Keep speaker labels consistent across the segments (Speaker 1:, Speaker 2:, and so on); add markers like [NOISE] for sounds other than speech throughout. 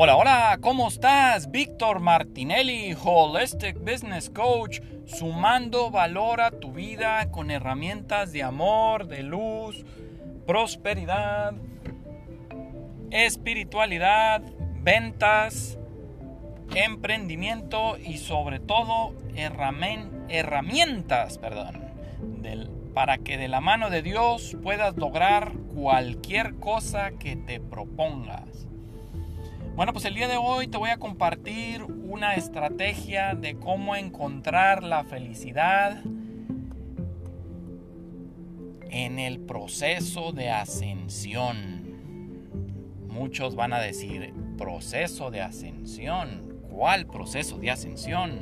Speaker 1: Hola, hola, ¿cómo estás? Víctor Martinelli, Holistic Business Coach, sumando valor a tu vida con herramientas de amor, de luz, prosperidad, espiritualidad, ventas, emprendimiento y sobre todo herramientas, perdón, para que de la mano de Dios puedas lograr cualquier cosa que te propongas. Bueno, pues el día de hoy te voy a compartir una estrategia de cómo encontrar la felicidad en el proceso de ascensión. Muchos van a decir, proceso de ascensión. ¿Cuál proceso de ascensión?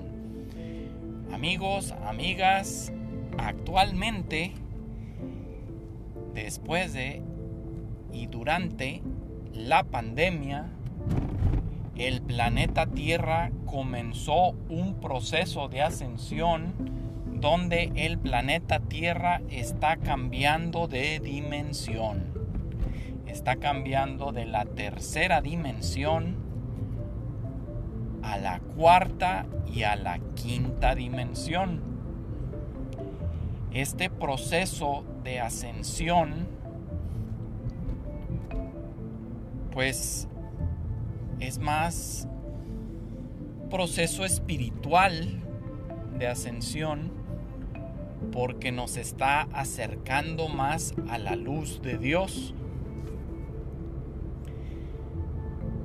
Speaker 1: Amigos, amigas, actualmente, después de y durante la pandemia, el planeta Tierra comenzó un proceso de ascensión donde el planeta Tierra está cambiando de dimensión. Está cambiando de la tercera dimensión a la cuarta y a la quinta dimensión. Este proceso de ascensión pues es más proceso espiritual de ascensión porque nos está acercando más a la luz de Dios.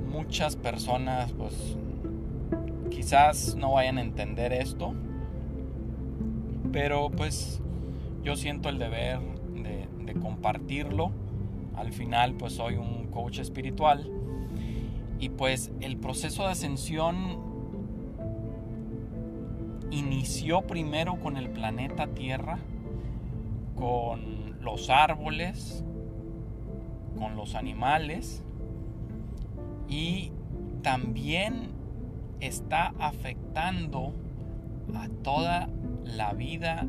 Speaker 1: Muchas personas pues quizás no vayan a entender esto, pero pues yo siento el deber de, de compartirlo. Al final pues soy un coach espiritual y pues el proceso de ascensión inició primero con el planeta Tierra, con los árboles, con los animales y también está afectando a toda la vida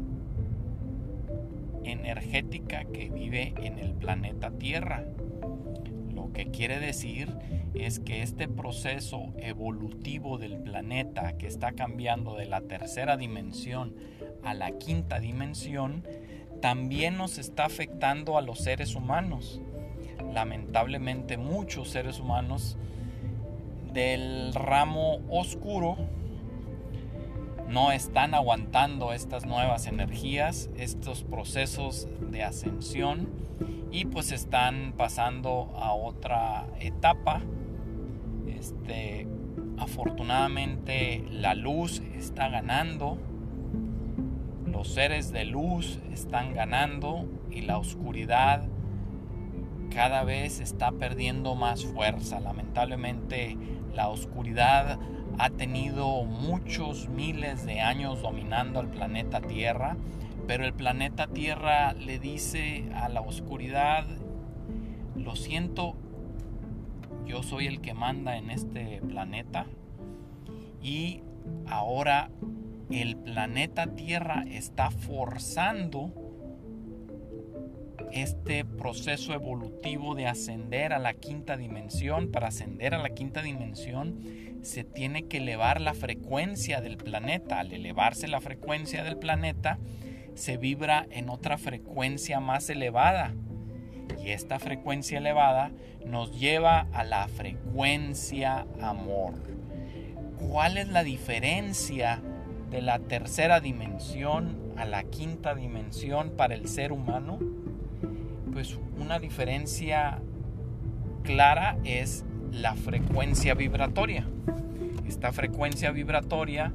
Speaker 1: energética que vive en el planeta Tierra. Lo que quiere decir es que este proceso evolutivo del planeta que está cambiando de la tercera dimensión a la quinta dimensión, también nos está afectando a los seres humanos. Lamentablemente muchos seres humanos del ramo oscuro no están aguantando estas nuevas energías, estos procesos de ascensión y pues están pasando a otra etapa este, afortunadamente la luz está ganando, los seres de luz están ganando y la oscuridad cada vez está perdiendo más fuerza. Lamentablemente la oscuridad ha tenido muchos miles de años dominando al planeta Tierra, pero el planeta Tierra le dice a la oscuridad, lo siento, yo soy el que manda en este planeta y ahora el planeta Tierra está forzando este proceso evolutivo de ascender a la quinta dimensión. Para ascender a la quinta dimensión se tiene que elevar la frecuencia del planeta. Al elevarse la frecuencia del planeta, se vibra en otra frecuencia más elevada y esta frecuencia elevada nos lleva a la frecuencia amor. ¿Cuál es la diferencia de la tercera dimensión a la quinta dimensión para el ser humano? Una diferencia clara es la frecuencia vibratoria. Esta frecuencia vibratoria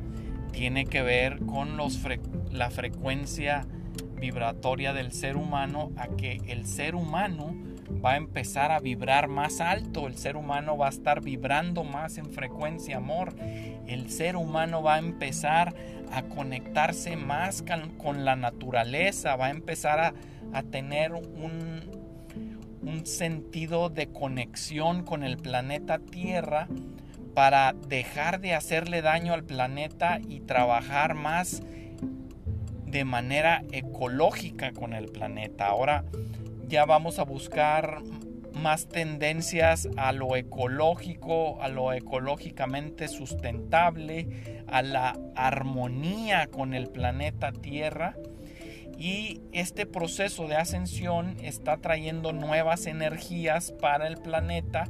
Speaker 1: tiene que ver con los la frecuencia vibratoria del ser humano a que el ser humano va a empezar a vibrar más alto, el ser humano va a estar vibrando más en frecuencia amor, el ser humano va a empezar a conectarse más con, la naturaleza, va a empezar a, a tener un, un sentido de conexión con el planeta Tierra para dejar de hacerle daño al planeta y trabajar más de manera ecológica con el planeta. Ahora ya vamos a buscar más tendencias a lo ecológico, a lo ecológicamente sustentable, a la armonía con el planeta Tierra. Y este proceso de ascensión está trayendo nuevas energías para el planeta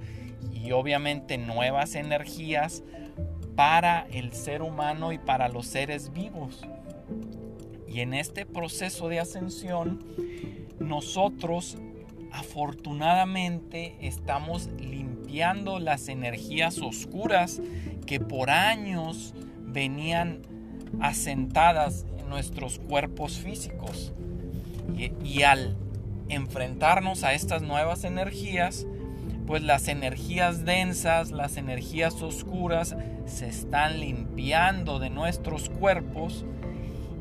Speaker 1: y obviamente nuevas energías para el ser humano y para los seres vivos. Y en este proceso de ascensión, nosotros afortunadamente estamos limpiando las energías oscuras que por años venían asentadas en nuestros cuerpos físicos. Y, al enfrentarnos a estas nuevas energías, pues las energías densas, las energías oscuras se están limpiando de nuestros cuerpos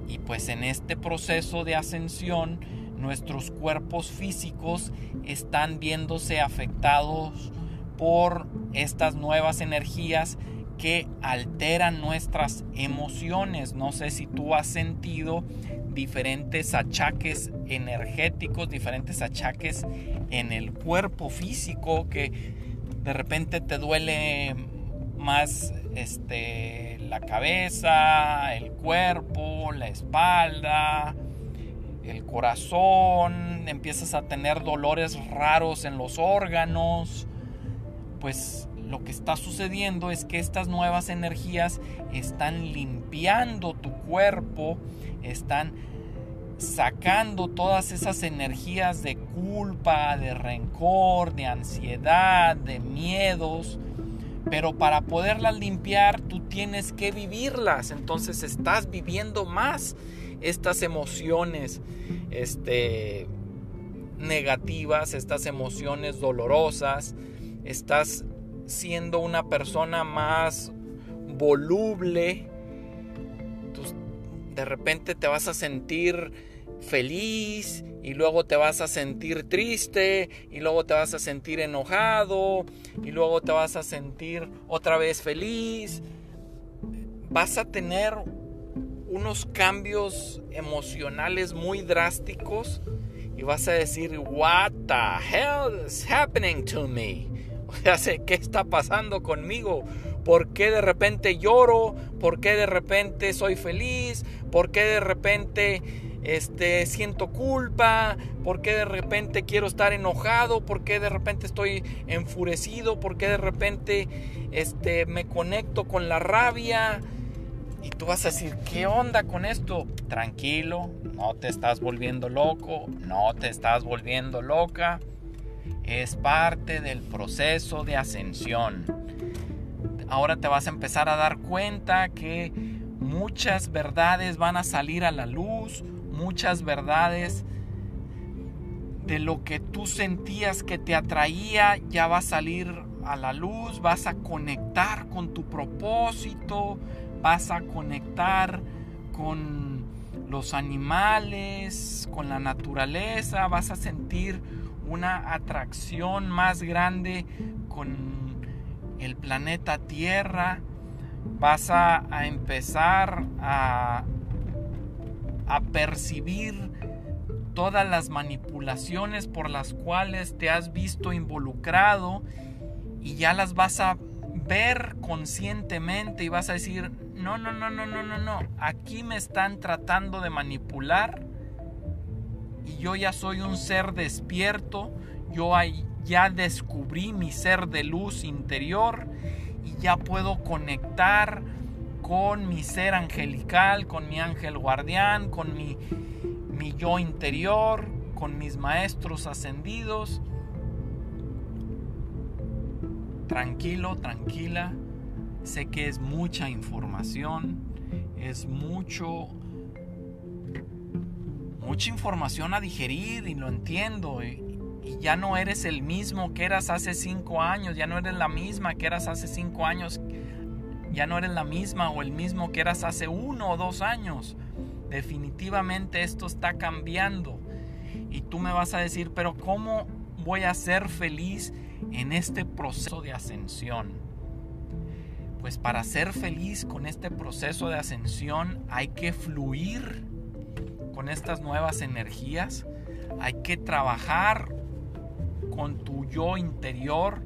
Speaker 1: y pues en este proceso de ascensión nuestros cuerpos físicos están viéndose afectados por estas nuevas energías que alteran nuestras emociones. No sé si tú has sentido diferentes achaques energéticos, diferentes achaques en el cuerpo físico que de repente te duele más este la cabeza, el cuerpo, la espalda, el corazón, empiezas a tener dolores raros en los órganos, pues lo que está sucediendo es que estas nuevas energías están limpiando tu cuerpo, están sacando todas esas energías de culpa, de rencor, de ansiedad, de miedos. Pero para poderlas limpiar tú tienes que vivirlas. Entonces estás viviendo más estas emociones este, negativas, estas emociones dolorosas. Estás siendo una persona más voluble. de repente te vas a sentir feliz y luego te vas a sentir triste y luego te vas a sentir enojado y luego te vas a sentir otra vez feliz. Vas a tener unos cambios emocionales muy drásticos y vas a decir, What the hell is happening to me? [LAUGHS] O sea, ¿qué está pasando conmigo? ¿Por qué de repente lloro? ¿Por qué de repente soy feliz? ¿Por qué de repente este, siento culpa? ¿Por qué de repente quiero estar enojado? ¿Por qué de repente estoy enfurecido? ¿Por qué de repente este, me conecto con la rabia? Y tú vas a decir, ¿qué onda con esto? Tranquilo, no te estás volviendo loco, no te estás volviendo loca. Es parte del proceso de ascensión. Ahora te vas a empezar a dar cuenta que muchas verdades van a salir a la luz, muchas verdades de lo que tú sentías que te atraía ya va a salir a la luz, vas a conectar con tu propósito, vas a conectar con los animales, con la naturaleza, vas a sentir una atracción más grande con el planeta Tierra, vas a, empezar a, a percibir todas las manipulaciones por las cuales te has visto involucrado y ya las vas a ver conscientemente y vas a decir, no, no, no, no, no, no, no. Aquí me están tratando de manipular y yo ya soy un ser despierto. Yo ya descubrí mi ser de luz interior y ya puedo conectar con mi ser angelical, con mi ángel guardián, con mi, mi yo interior, con mis maestros ascendidos. Tranquilo, tranquila Sé que es mucha información, es mucho mucha información a digerir y lo entiendo. Y, ya no eres el mismo que eras hace cinco años, ya no eres la misma que eras hace cinco años, ya no eres la misma o el mismo que eras hace uno o dos años. Definitivamente esto está cambiando. Y tú me vas a decir, pero ¿cómo voy a ser feliz en este proceso de ascensión? pues para ser feliz con este proceso de ascensión hay que fluir con estas nuevas energías, hay que trabajar con tu yo interior,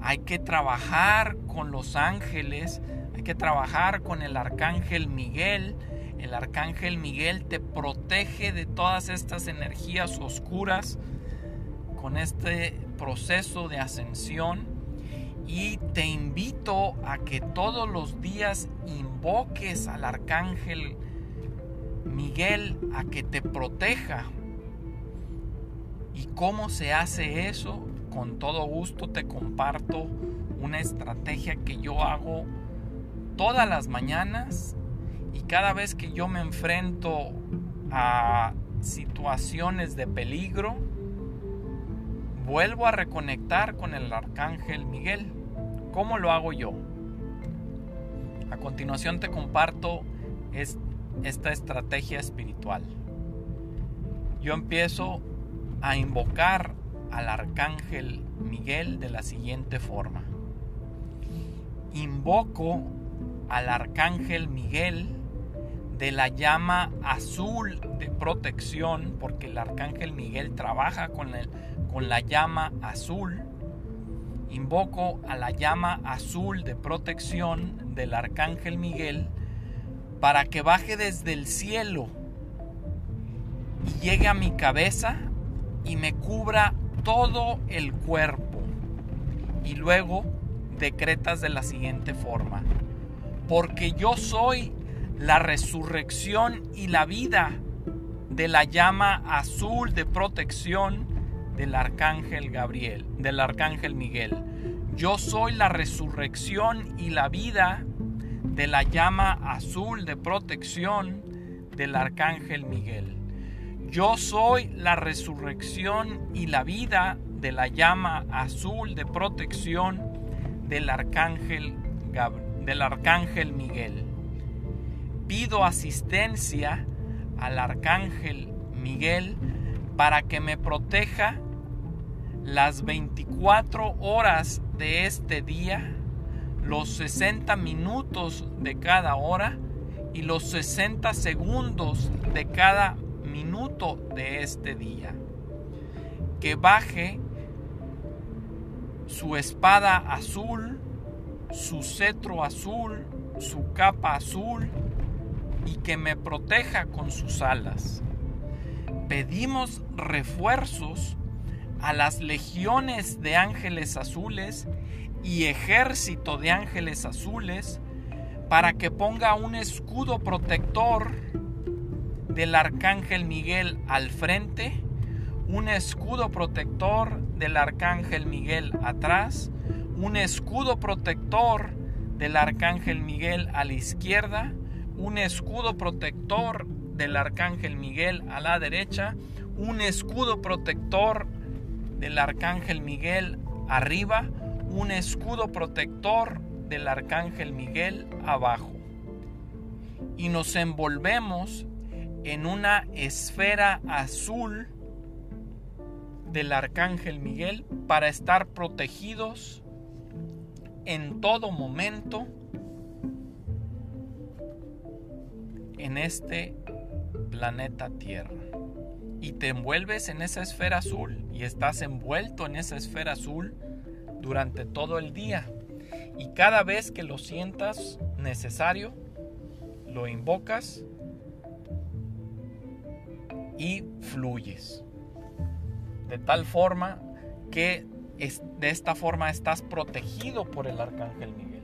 Speaker 1: hay que trabajar con los ángeles, hay que trabajar con el arcángel Miguel. El arcángel Miguel te protege de todas estas energías oscuras con este proceso de ascensión y te invito a que todos los días invoques al arcángel Miguel a que te proteja. ¿Y cómo se hace eso? Con todo gusto te comparto una estrategia que yo hago todas las mañanas y cada vez que yo me enfrento a situaciones de peligro, vuelvo a reconectar con el arcángel Miguel. ¿Cómo lo hago yo? A continuación te comparto esta estrategia espiritual. Yo empiezo a invocar al arcángel Miguel de la siguiente forma. Invoco al arcángel Miguel de la llama azul de protección, porque el arcángel Miguel trabaja con, el, con la llama azul. Invoco a la llama azul de protección del arcángel Miguel para que baje desde el cielo y llegue a mi cabeza y me cubra todo el cuerpo. Y luego decretas de la siguiente forma, porque yo soy la resurrección y la vida de la llama azul de protección del arcángel Gabriel, del arcángel Miguel. Yo soy la resurrección y la vida de la llama azul de protección del arcángel Miguel. Yo soy la resurrección y la vida de la llama azul de protección del arcángel, del arcángel Miguel. Pido asistencia al arcángel Miguel para que me proteja las 24 horas de este día, los 60 minutos de cada hora y los 60 segundos de cada minuto de este día. Que baje su espada azul, su cetro azul, su capa azul y que me proteja con sus alas. Pedimos refuerzos a las legiones de ángeles azules y ejército de ángeles azules para que ponga un escudo protector del arcángel Miguel al frente, un escudo protector del arcángel Miguel atrás, un escudo protector del arcángel Miguel a la izquierda, un escudo protector del arcángel Miguel a la derecha, un escudo protector del arcángel Miguel arriba, un escudo protector del arcángel Miguel abajo. Y nos envolvemos en una esfera azul del arcángel Miguel para estar protegidos en todo momento en este planeta Tierra. Y te envuelves en esa esfera azul y estás envuelto en esa esfera azul durante todo el día. Y cada vez que lo sientas necesario, lo invocas y fluyes. De tal forma que de esta forma estás protegido por el arcángel Miguel.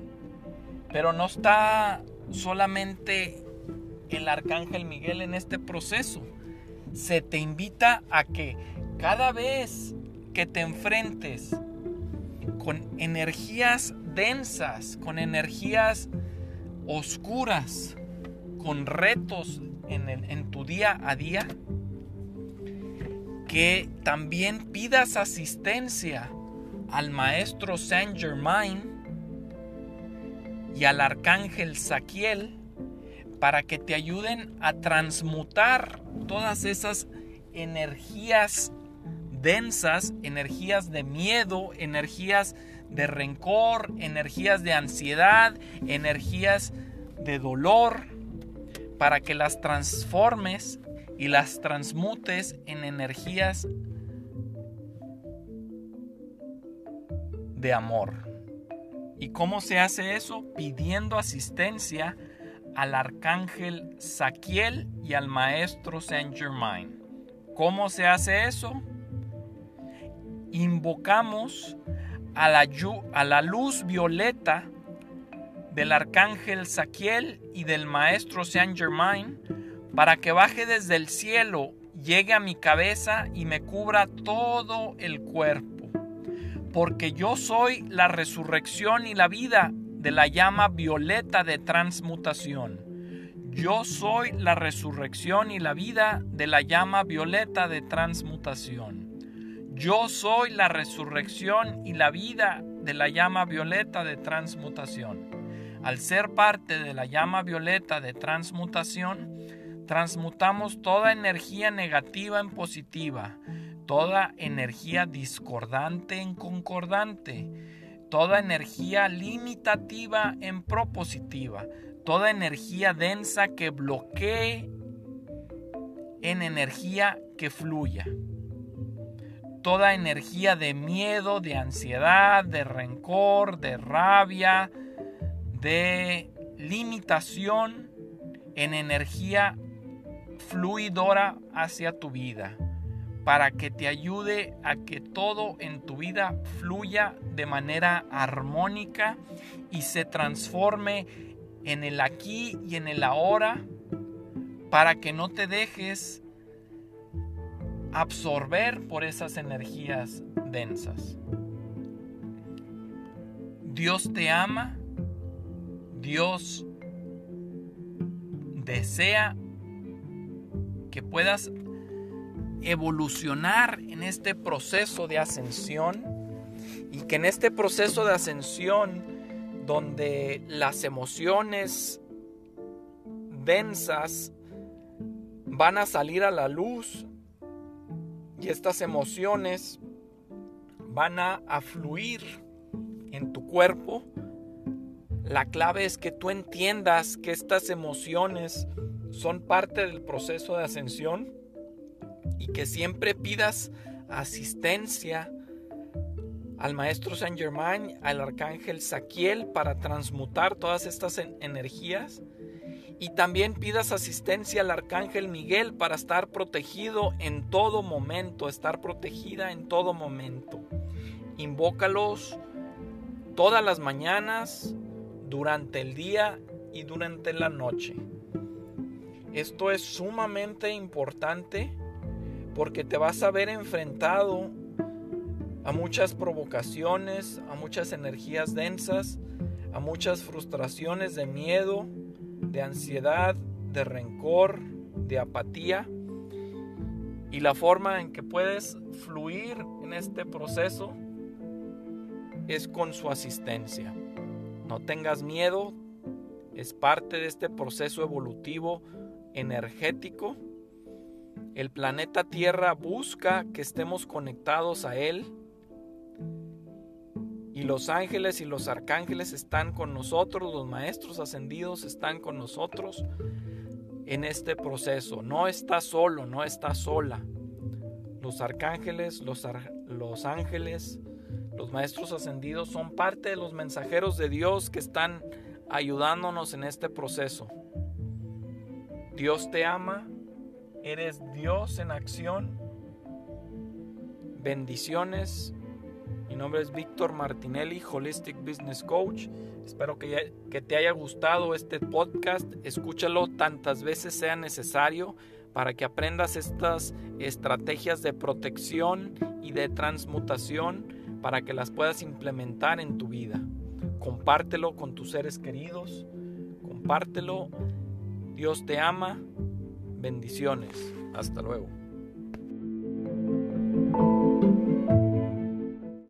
Speaker 1: Pero no está solamente el arcángel Miguel en este proceso. Se te invita a que cada vez que te enfrentes con energías densas, con energías oscuras, con retos en, tu día a día, que también pidas asistencia al maestro Saint Germain y al arcángel Saquiel para que te ayuden a transmutar todas esas energías densas, energías de miedo, energías de rencor, energías de ansiedad, energías de dolor, para que las transformes y las transmutes en energías de amor. ¿Y cómo se hace eso? Pidiendo asistencia al arcángel Saquiel y al maestro Saint Germain. ¿Cómo se hace eso? Invocamos a la, luz violeta del arcángel Saquiel y del maestro Saint Germain para que baje desde el cielo, llegue a mi cabeza y me cubra todo el cuerpo. Porque yo soy la resurrección y la vida de la llama violeta de transmutación. Yo soy la resurrección y la vida de la llama violeta de transmutación. Yo soy la resurrección y la vida de la llama violeta de transmutación. Al ser parte de la llama violeta de transmutación, transmutamos toda energía negativa en positiva, toda energía discordante en concordante, toda energía limitativa en propositiva, toda energía densa que bloquee en energía que fluya. Toda energía de miedo, de ansiedad, de rencor, de rabia, de limitación en energía fluidora hacia tu vida para que te ayude a que todo en tu vida fluya de manera armónica y se transforme en el aquí y en el ahora para que no te dejes absorber por esas energías densas. Dios te ama, Dios desea que puedas evolucionar en este proceso de ascensión y que en este proceso de ascensión donde las emociones densas van a salir a la luz y estas emociones van a, a fluir en tu cuerpo, la clave es que tú entiendas que estas emociones son parte del proceso de ascensión y que siempre pidas asistencia al maestro Saint Germain, al arcángel Saquiel para transmutar todas estas energías y también pidas asistencia al arcángel Miguel para estar protegido en todo momento, estar protegida en todo momento. Invócalos todas las mañanas, durante el día y durante la noche. Esto es sumamente importante porque te vas a ver enfrentado a muchas provocaciones, a muchas energías densas, a muchas frustraciones de miedo, de ansiedad, de rencor, de apatía. Y la forma en que puedes fluir en este proceso es con su asistencia. No tengas miedo, es parte de este proceso evolutivo energético el planeta Tierra busca que estemos conectados a Él. Y los ángeles y los arcángeles están con nosotros, los maestros ascendidos están con nosotros en este proceso. No está solo, no está sola. Los arcángeles, los, los ángeles, los maestros ascendidos son parte de los mensajeros de Dios que están ayudándonos en este proceso. Dios te ama, Eres Dios en acción. Bendiciones. Mi nombre es Víctor Martinelli, Holistic Business Coach. Espero que, que te haya gustado este podcast. Escúchalo tantas veces sea necesario para que aprendas estas estrategias de protección y de transmutación para que las puedas implementar en tu vida. Compártelo con tus seres queridos. Compártelo. Dios te ama. Bendiciones. Hasta luego.